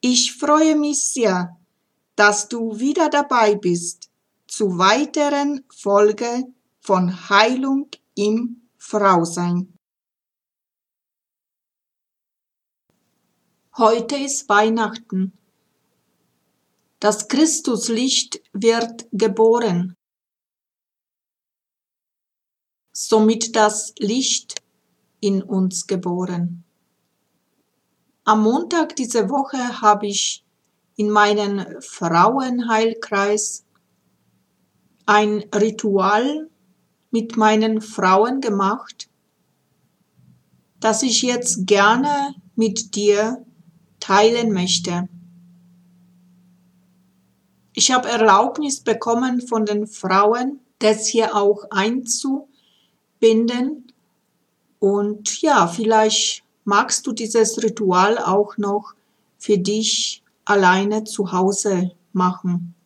Ich freue mich sehr, dass du wieder dabei bist zu weiteren Folge von Heilung im Frausein. Heute ist Weihnachten das Christuslicht wird geboren. Somit das Licht in uns geboren. Am Montag diese Woche habe ich in meinen Frauenheilkreis ein Ritual mit meinen Frauen gemacht, das ich jetzt gerne mit dir teilen möchte. Ich habe Erlaubnis bekommen von den Frauen, das hier auch einzubinden. Und ja, vielleicht magst du dieses Ritual auch noch für dich alleine zu Hause machen.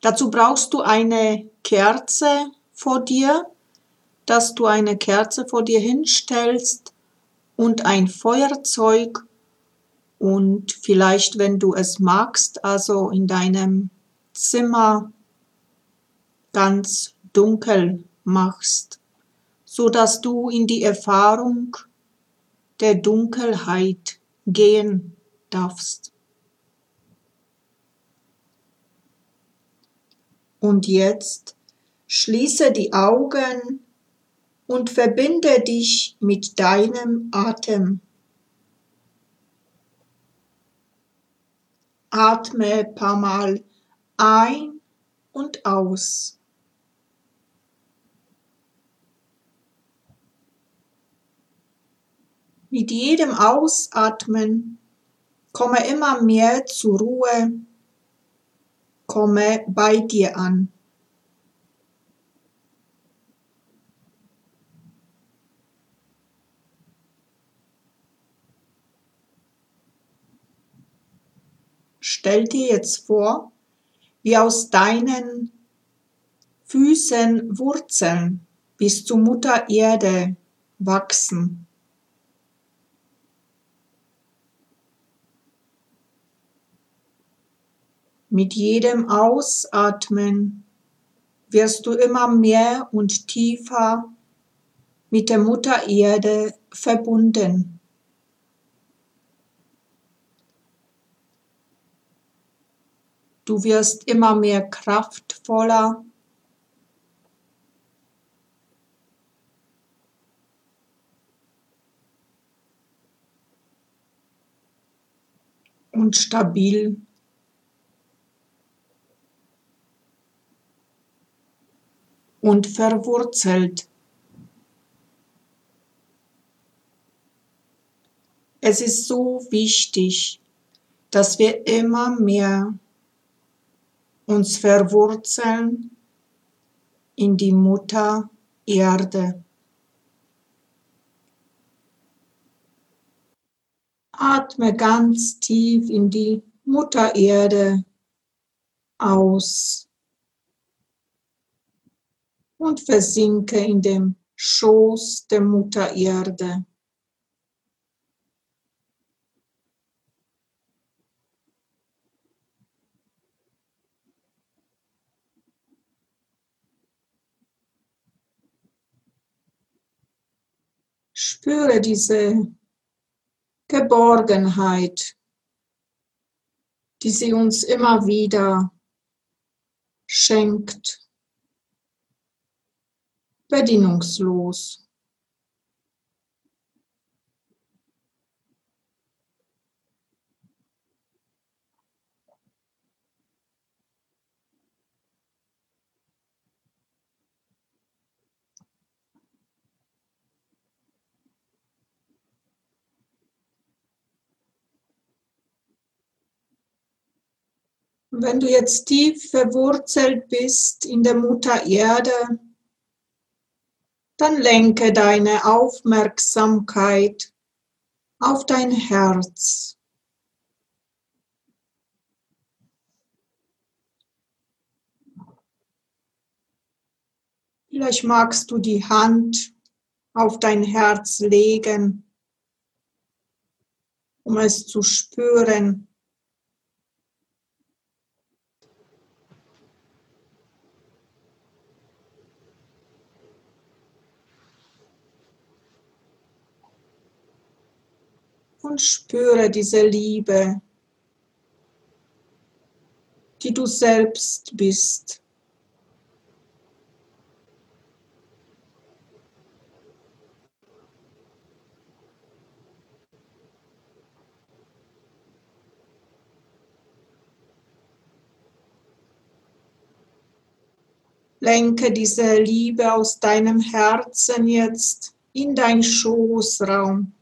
Dazu brauchst du eine Kerze vor dir, dass du eine Kerze vor dir hinstellst und ein Feuerzeug und vielleicht, wenn du es magst, also in deinem Zimmer ganz dunkel machst, so dass du in die Erfahrung der Dunkelheit gehen darfst. Und jetzt schließe die Augen und verbinde dich mit deinem Atem. Atme paar Mal ein und aus. Mit jedem Ausatmen komme immer mehr zur Ruhe, komme bei dir an. Stell dir jetzt vor, wie aus deinen Füßen Wurzeln bis zu Mutter Erde wachsen. Mit jedem Ausatmen wirst du immer mehr und tiefer mit der Mutter Erde verbunden. Du wirst immer mehr kraftvoller. Und stabil. Und verwurzelt. Es ist so wichtig, dass wir immer mehr uns verwurzeln in die Mutter Erde. Atme ganz tief in die Mutter Erde aus und versinke in dem Schoß der Mutter Erde. Spüre diese Geborgenheit, die sie uns immer wieder schenkt, bedingungslos. Wenn du jetzt tief verwurzelt bist in der Mutter Erde, dann lenke deine Aufmerksamkeit auf dein Herz. Vielleicht magst du die Hand auf dein Herz legen, um es zu spüren. Und spüre diese Liebe, die du selbst bist. Lenke diese Liebe aus deinem Herzen jetzt in dein Schoßraum.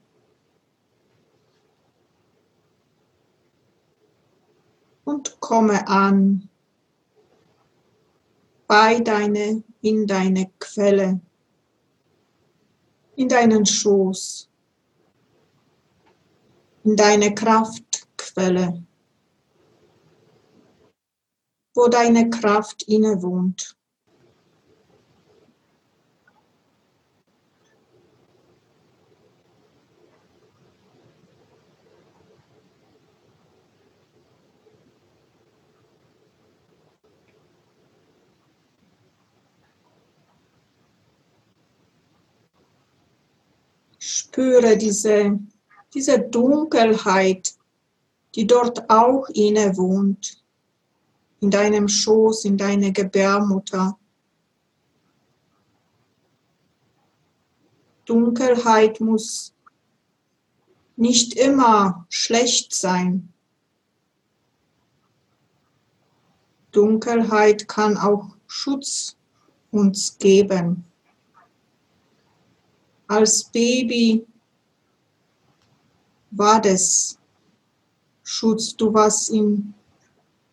Und komme an bei deine, in deine Quelle, in deinen Schoß, in deine Kraftquelle, wo deine Kraft innewohnt. Spüre diese, diese Dunkelheit, die dort auch inne wohnt, in deinem Schoß, in deiner Gebärmutter. Dunkelheit muss nicht immer schlecht sein. Dunkelheit kann auch Schutz uns geben als Baby war das Schutz. Du warst im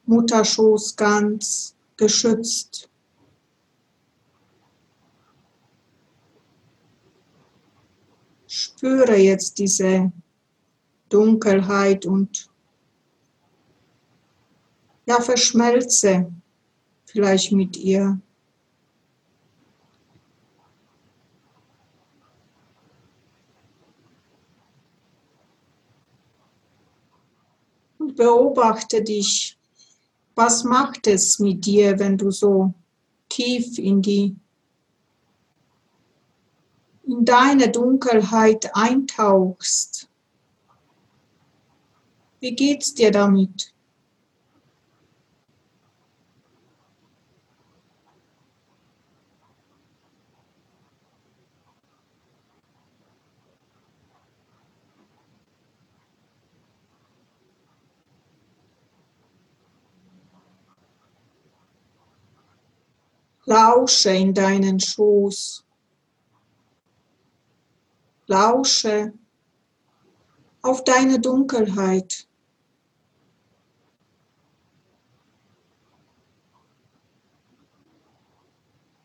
Mutterschoß ganz geschützt. Spüre jetzt diese Dunkelheit und ja, verschmelze vielleicht mit ihr. Beobachte dich. Was macht es mit dir, wenn du so tief in die in deine Dunkelheit eintauchst? Wie geht's dir damit? Lausche in deinen Schoß. Lausche auf deine Dunkelheit.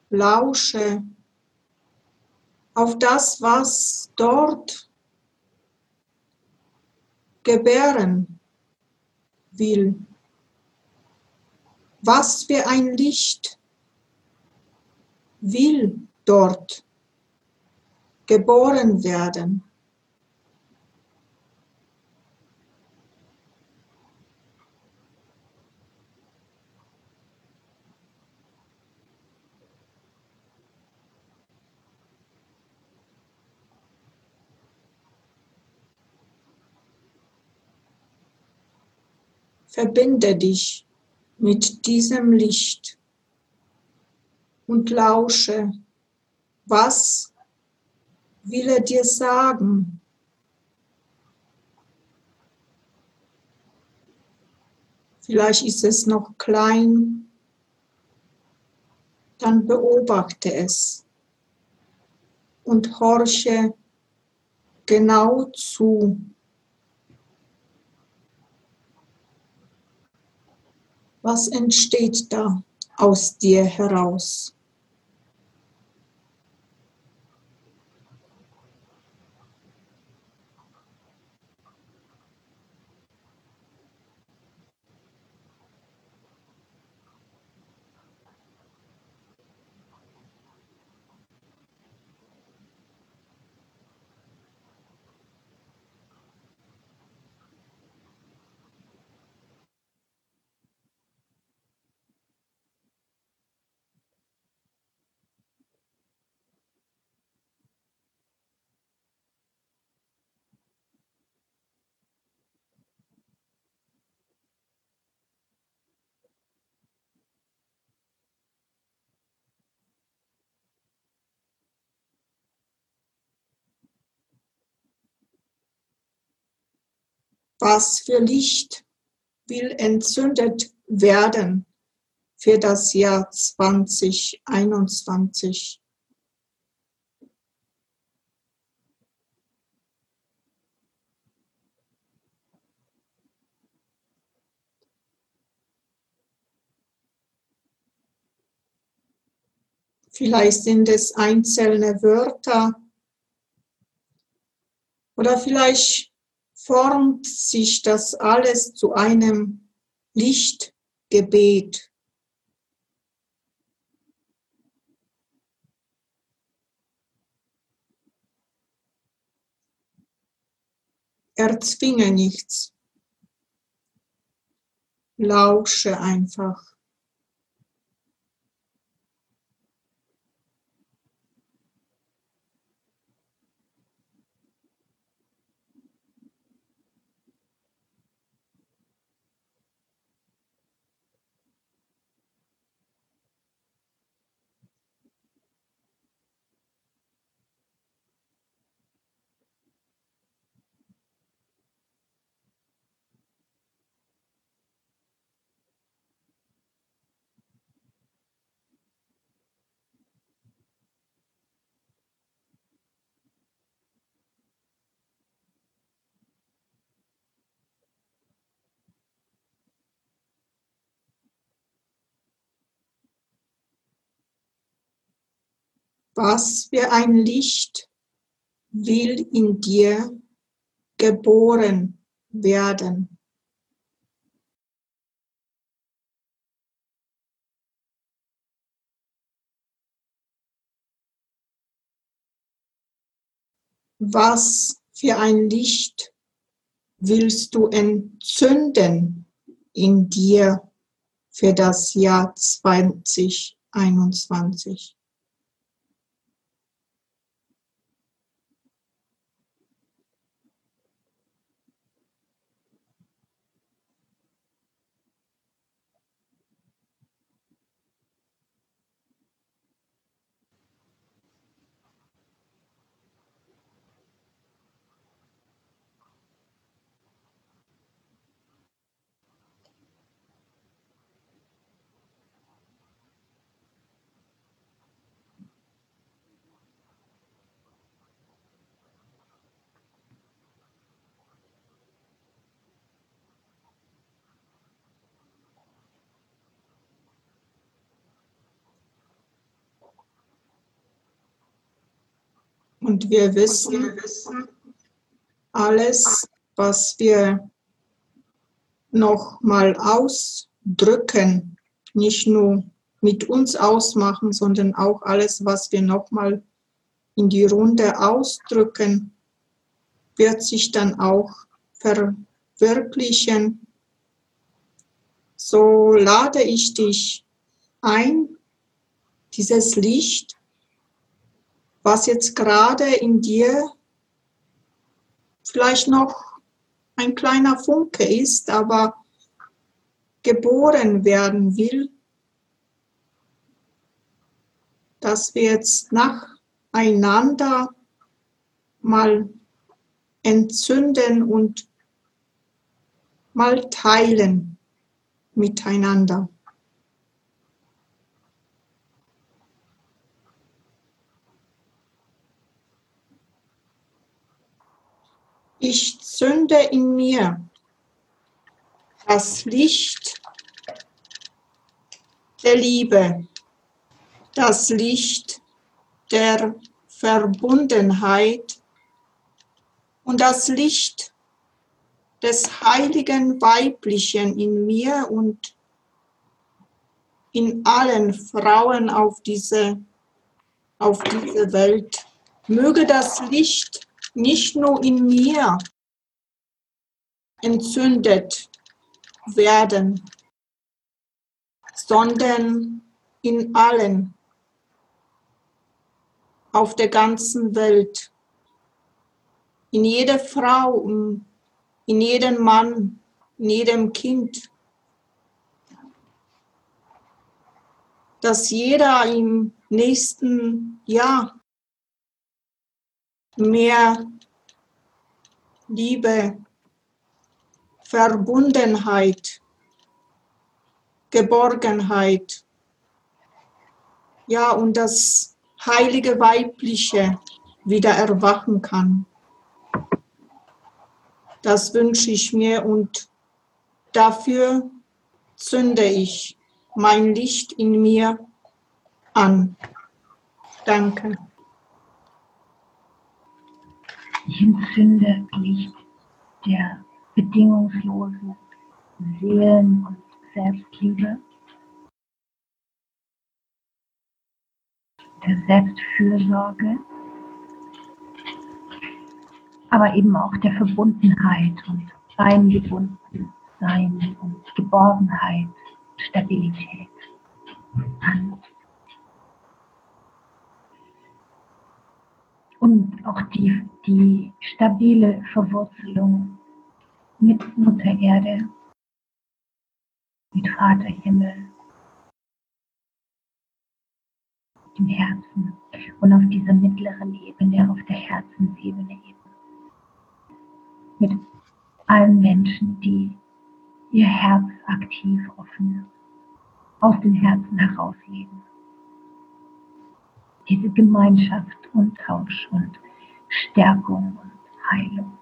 Lausche auf das, was dort gebären will. Was für ein Licht will dort geboren werden. Verbinde dich mit diesem Licht und lausche, was will er dir sagen? Vielleicht ist es noch klein, dann beobachte es und horche genau zu. Was entsteht da aus dir heraus? Was für Licht will entzündet werden für das Jahr 2021? Vielleicht sind es einzelne Wörter oder vielleicht formt sich das alles zu einem Lichtgebet. Erzwinge nichts. Lausche einfach. Was für ein Licht will in dir geboren werden? Was für ein Licht willst du entzünden in dir für das Jahr 2021? Und wir wissen, alles was wir noch mal ausdrücken, nicht nur mit uns ausmachen, sondern auch alles, was wir noch mal in die Runde ausdrücken, wird sich dann auch verwirklichen. So lade ich dich ein, dieses Licht, was jetzt gerade in dir vielleicht noch ein kleiner Funke ist, aber geboren werden will, dass wir jetzt nacheinander mal entzünden und mal teilen miteinander. Ich zünde in mir das Licht der Liebe, das Licht der Verbundenheit und das Licht des heiligen Weiblichen in mir und in allen Frauen auf diese, auf diese Welt. Möge das Licht nicht nur in mir entzündet werden, sondern in allen auf der ganzen Welt, in jeder Frau, in jedem Mann, in jedem Kind, dass jeder im nächsten Jahr mehr Liebe, Verbundenheit, Geborgenheit, ja, und das heilige Weibliche wieder erwachen kann. Das wünsche ich mir und dafür zünde ich mein Licht in mir an. Danke. Ich entzünde Licht der bedingungslosen Seelen- und Selbstliebe, der Selbstfürsorge, aber eben auch der Verbundenheit und eingebunden sein und Geborgenheit, Stabilität an. Und auch die, die stabile Verwurzelung mit Mutter Erde, mit Vater Himmel, im Herzen und auf dieser mittleren Ebene, auf der Herzensebene eben. Mit allen Menschen, die ihr Herz aktiv offen aus dem Herzen heraus leben diese Gemeinschaft und Tausch und Stärkung und Heilung.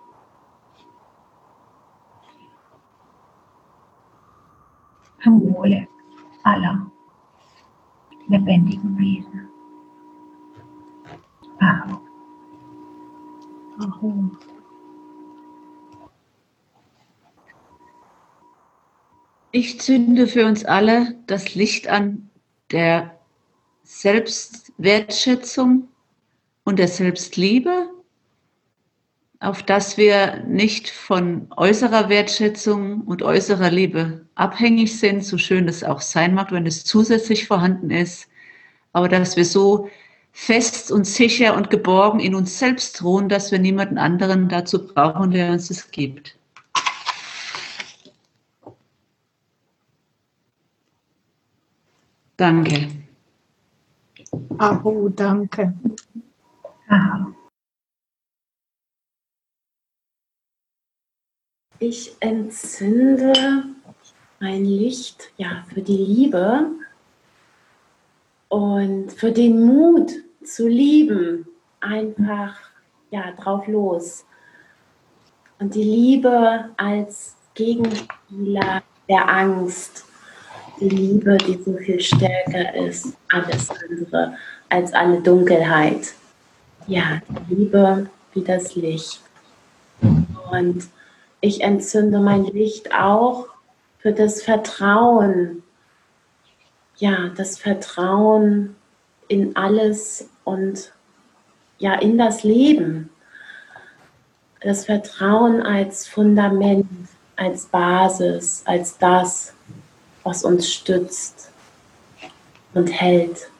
Zum Wohle aller lebendigen Wesen. Aho. Aho. Ich zünde für uns alle das Licht an der Selbstwertschätzung und der Selbstliebe, auf dass wir nicht von äußerer Wertschätzung und äußerer Liebe abhängig sind, so schön es auch sein mag, wenn es zusätzlich vorhanden ist, aber dass wir so fest und sicher und geborgen in uns selbst ruhen, dass wir niemanden anderen dazu brauchen, der uns es gibt. Danke. Aho, danke. Ich entzünde ein Licht ja, für die Liebe und für den Mut zu lieben. Einfach ja, drauf los. Und die Liebe als Gegenspieler der Angst die Liebe, die so viel stärker ist, alles andere als alle Dunkelheit. Ja, die Liebe wie das Licht. Und ich entzünde mein Licht auch für das Vertrauen. Ja, das Vertrauen in alles und ja, in das Leben. Das Vertrauen als Fundament, als Basis, als das, was uns stützt und hält.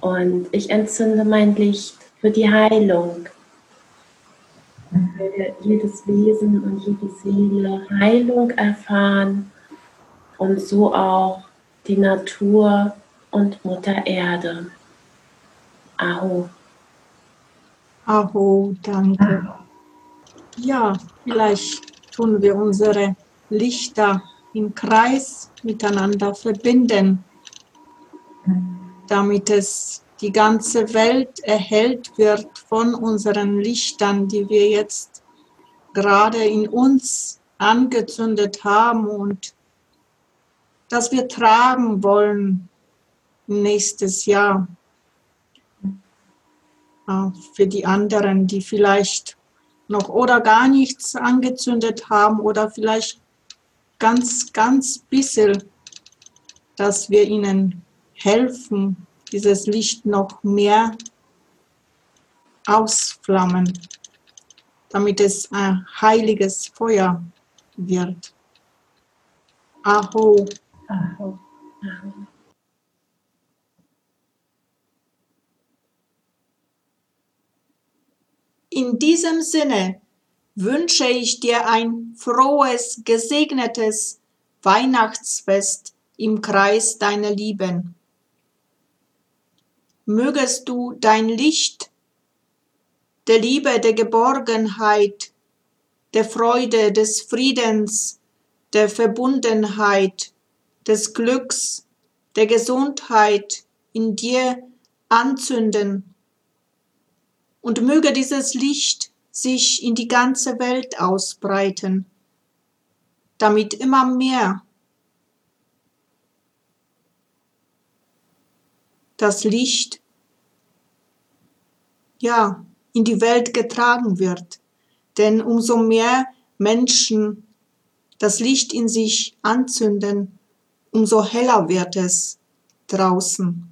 Und ich entzünde mein Licht für die Heilung. Für jedes Wesen und jede Seele Heilung erfahren und so auch die Natur und Mutter Erde. Aho. Aho, danke. Ja, vielleicht tun wir unsere Lichter im Kreis miteinander verbinden, damit es die ganze Welt erhellt wird von unseren Lichtern, die wir jetzt gerade in uns angezündet haben und das wir tragen wollen nächstes Jahr. Äh, für die anderen, die vielleicht noch oder gar nichts angezündet haben oder vielleicht ganz, ganz bisschen, dass wir ihnen helfen, dieses Licht noch mehr ausflammen, damit es ein heiliges Feuer wird. Aho. Aho. Aho. In diesem Sinne wünsche ich dir ein frohes, gesegnetes Weihnachtsfest im Kreis deiner Lieben. Mögest du dein Licht der Liebe, der Geborgenheit, der Freude, des Friedens, der Verbundenheit, des Glücks, der Gesundheit in dir anzünden und möge dieses Licht sich in die ganze Welt ausbreiten, damit immer mehr das Licht ja in die Welt getragen wird. Denn umso mehr Menschen das Licht in sich anzünden, umso heller wird es draußen.